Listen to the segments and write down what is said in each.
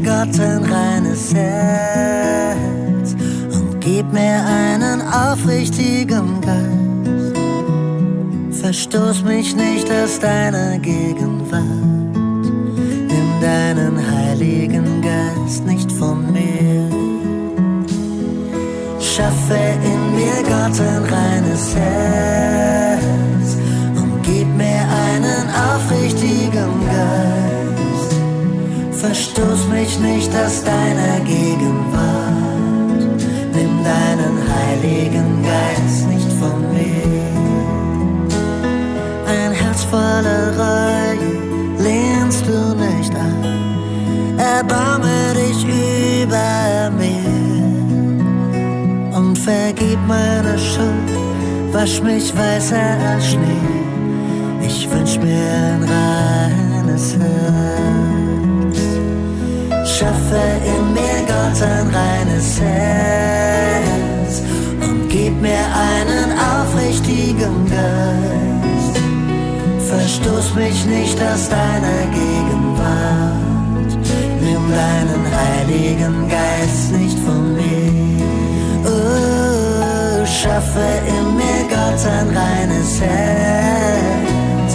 Gott ein reines Herz und gib mir einen aufrichtigen Geist. Verstoß mich nicht aus deiner Gegenwart, nimm deinen heiligen Geist nicht von mir. Schaffe in mir Gott ein reines Herz verstoß mich nicht aus deiner Gegenwart. Nimm deinen heiligen Geist nicht von mir. Ein Herz voller Reue lehnst du nicht an. Erbarme dich über mir und vergib meine Schuld. Wasch mich weißer als Schnee. Ich wünsch mir ein reines Herz schaffe in mir Gott ein reines Herz und gib mir einen aufrichtigen Geist. Verstoß mich nicht aus deiner Gegenwart, nimm deinen heiligen Geist nicht von mir. Oh, schaffe in mir Gott ein reines Herz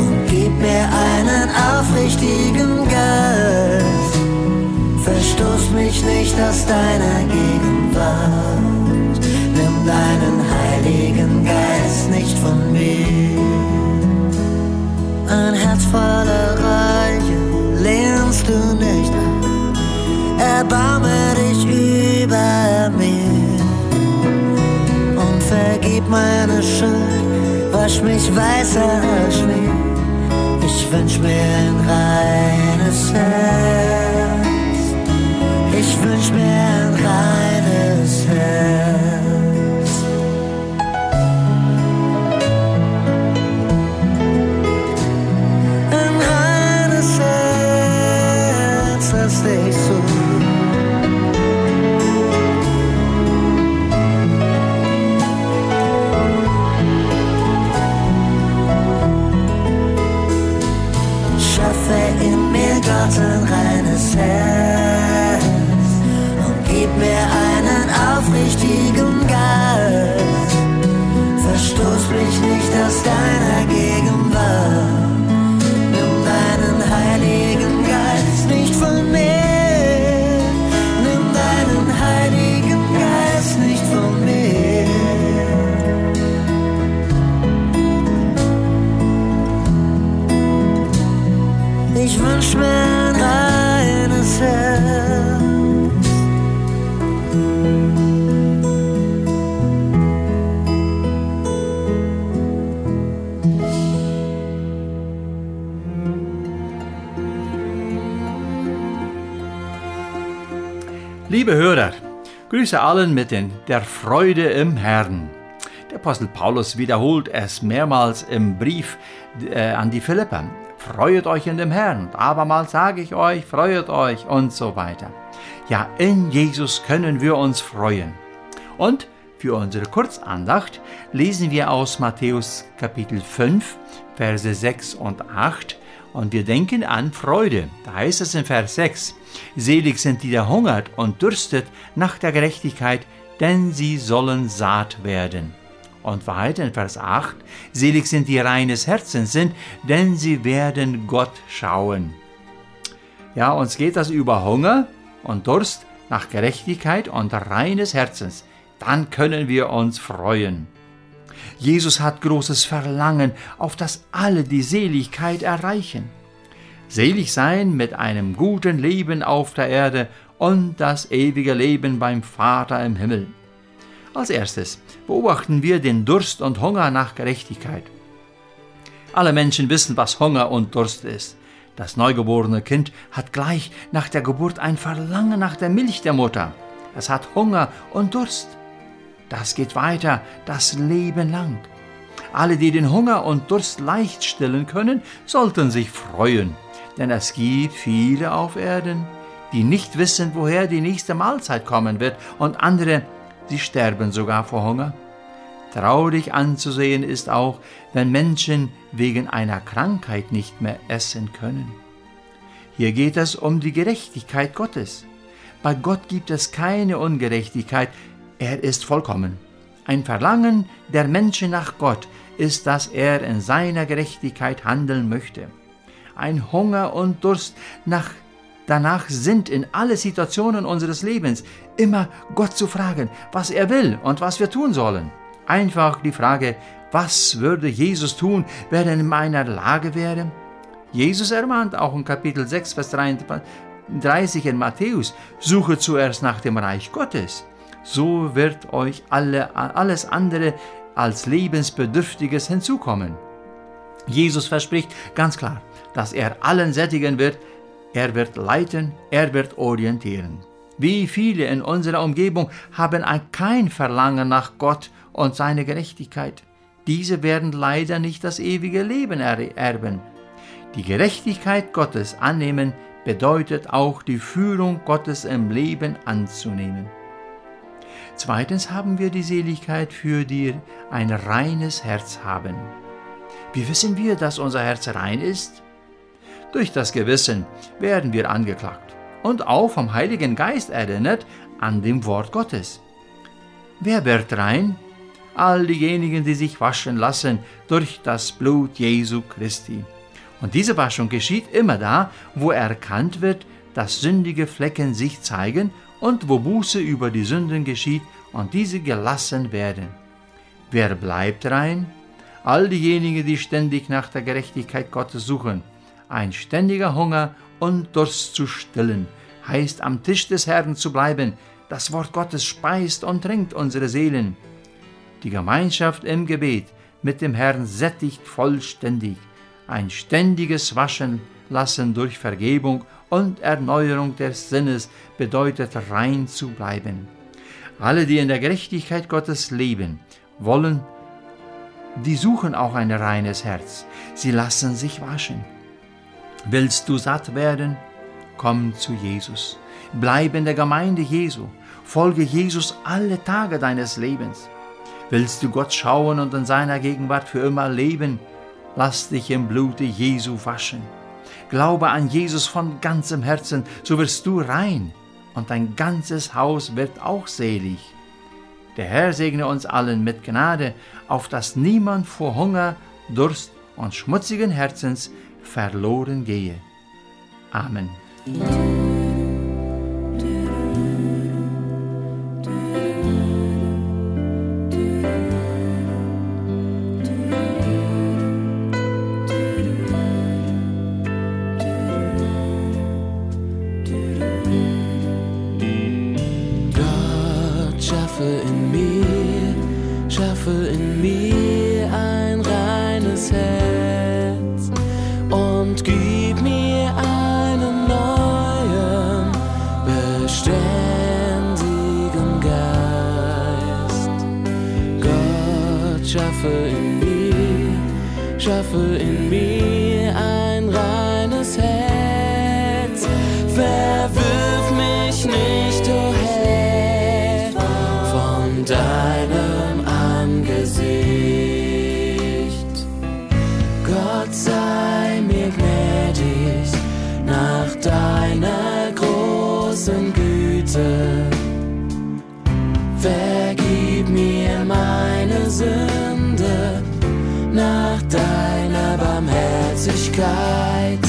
und gib mir einen aufrichtigen Geist Verstoß mich nicht aus deiner Gegenwart. Nimm deinen heiligen Geist nicht von mir. Ein Herz voller Reue lehnst du nicht an. Erbarme dich über mir und vergib meine Schuld. Wasch mich weißer als Schnee. Ich wünsch mir ein reines Liebe Hörer, Grüße allen mit den, der Freude im Herrn. Der Apostel Paulus wiederholt es mehrmals im Brief äh, an die Philipper. Freuet euch in dem Herrn. Abermals sage ich euch, freuet euch und so weiter. Ja, in Jesus können wir uns freuen. Und für unsere Kurzandacht lesen wir aus Matthäus Kapitel 5, Verse 6 und 8 und wir denken an Freude. Da heißt es in Vers 6, Selig sind die, der hungert und dürstet nach der Gerechtigkeit, denn sie sollen saat werden. Und weiter in Vers 8, Selig sind die reines Herzens sind, denn sie werden Gott schauen. Ja, uns geht das über Hunger und Durst nach Gerechtigkeit und reines Herzens. Dann können wir uns freuen. Jesus hat großes Verlangen, auf das alle die Seligkeit erreichen. Selig sein mit einem guten Leben auf der Erde und das ewige Leben beim Vater im Himmel. Als erstes beobachten wir den Durst und Hunger nach Gerechtigkeit. Alle Menschen wissen, was Hunger und Durst ist. Das neugeborene Kind hat gleich nach der Geburt ein Verlangen nach der Milch der Mutter. es hat Hunger und Durst. Das geht weiter das Leben lang. Alle, die den Hunger und Durst leicht stillen können, sollten sich freuen, denn es gibt viele auf Erden, die nicht wissen, woher die nächste Mahlzeit kommen wird, und andere, sie sterben sogar vor Hunger. Traurig anzusehen ist auch, wenn Menschen wegen einer Krankheit nicht mehr essen können. Hier geht es um die Gerechtigkeit Gottes. Bei Gott gibt es keine Ungerechtigkeit, er ist vollkommen. Ein Verlangen der Menschen nach Gott ist, dass er in seiner Gerechtigkeit handeln möchte. Ein Hunger und Durst nach danach sind in alle Situationen unseres Lebens immer Gott zu fragen, was er will und was wir tun sollen. Einfach die Frage, was würde Jesus tun, wenn er in meiner Lage wäre? Jesus ermahnt auch in Kapitel 6, Vers 33 in Matthäus, suche zuerst nach dem Reich Gottes. So wird euch alle, alles andere als Lebensbedürftiges hinzukommen. Jesus verspricht ganz klar, dass er allen sättigen wird, er wird leiten, er wird orientieren. Wie viele in unserer Umgebung haben kein Verlangen nach Gott und seiner Gerechtigkeit. Diese werden leider nicht das ewige Leben erben. Die Gerechtigkeit Gottes annehmen bedeutet auch die Führung Gottes im Leben anzunehmen. Zweitens haben wir die Seligkeit, für die ein reines Herz haben. Wie wissen wir, dass unser Herz rein ist? Durch das Gewissen werden wir angeklagt und auch vom Heiligen Geist erinnert an dem Wort Gottes. Wer wird rein? All diejenigen, die sich waschen lassen durch das Blut Jesu Christi. Und diese Waschung geschieht immer da, wo erkannt wird, dass sündige Flecken sich zeigen und wo Buße über die Sünden geschieht und diese gelassen werden. Wer bleibt rein? All diejenigen, die ständig nach der Gerechtigkeit Gottes suchen ein ständiger Hunger und Durst zu stillen, heißt am Tisch des Herrn zu bleiben. Das Wort Gottes speist und trinkt unsere Seelen. Die Gemeinschaft im Gebet mit dem Herrn sättigt vollständig. Ein ständiges Waschen lassen durch Vergebung und Erneuerung des Sinnes bedeutet rein zu bleiben. Alle, die in der Gerechtigkeit Gottes leben, wollen, die suchen auch ein reines Herz. Sie lassen sich waschen. Willst du satt werden? Komm zu Jesus. Bleib in der Gemeinde Jesu. Folge Jesus alle Tage deines Lebens. Willst du Gott schauen und in seiner Gegenwart für immer leben? Lass dich im Blute Jesu waschen. Glaube an Jesus von ganzem Herzen, so wirst du rein und dein ganzes Haus wird auch selig. Der Herr segne uns allen mit Gnade, auf dass niemand vor Hunger, Durst und schmutzigen Herzens verloren gehe. Amen. Schaffe in mir, schaffe in mir ein reines Herz. Verwirf mich nicht, o oh Herr, von deinem Angesicht. Gott sei mir gnädig nach deiner großen Güte. Barmherzigkeit.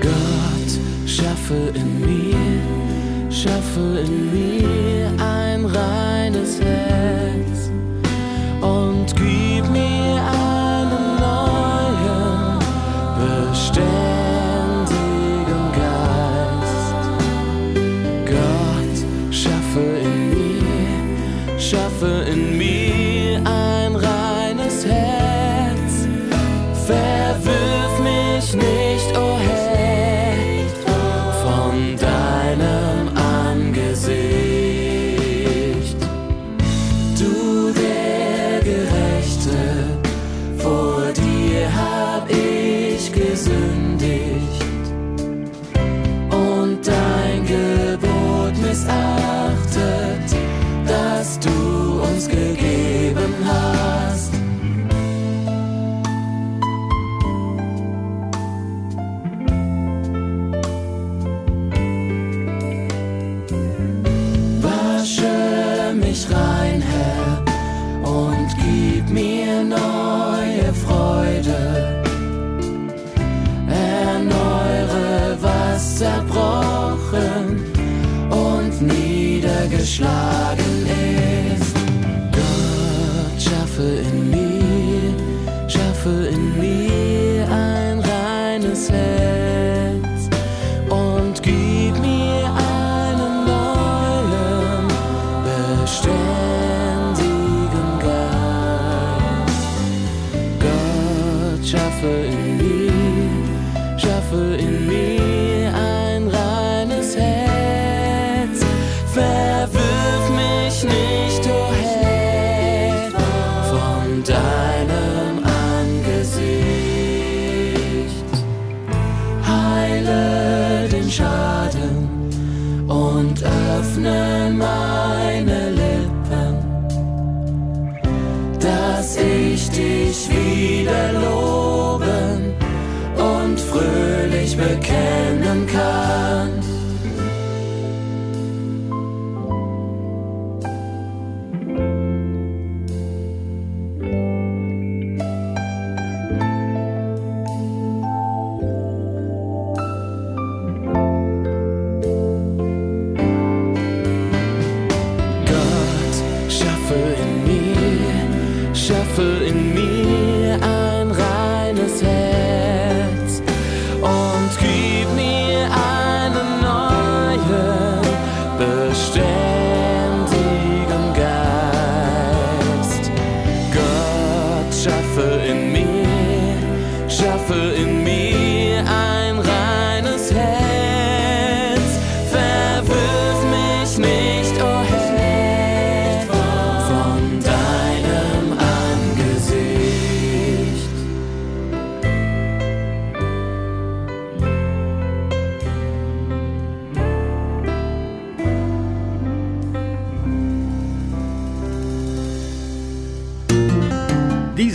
Gott, schaffe in mir, schaffe in mir ein reines Herz 这份雨 schaffe in mir, schaffe in mir.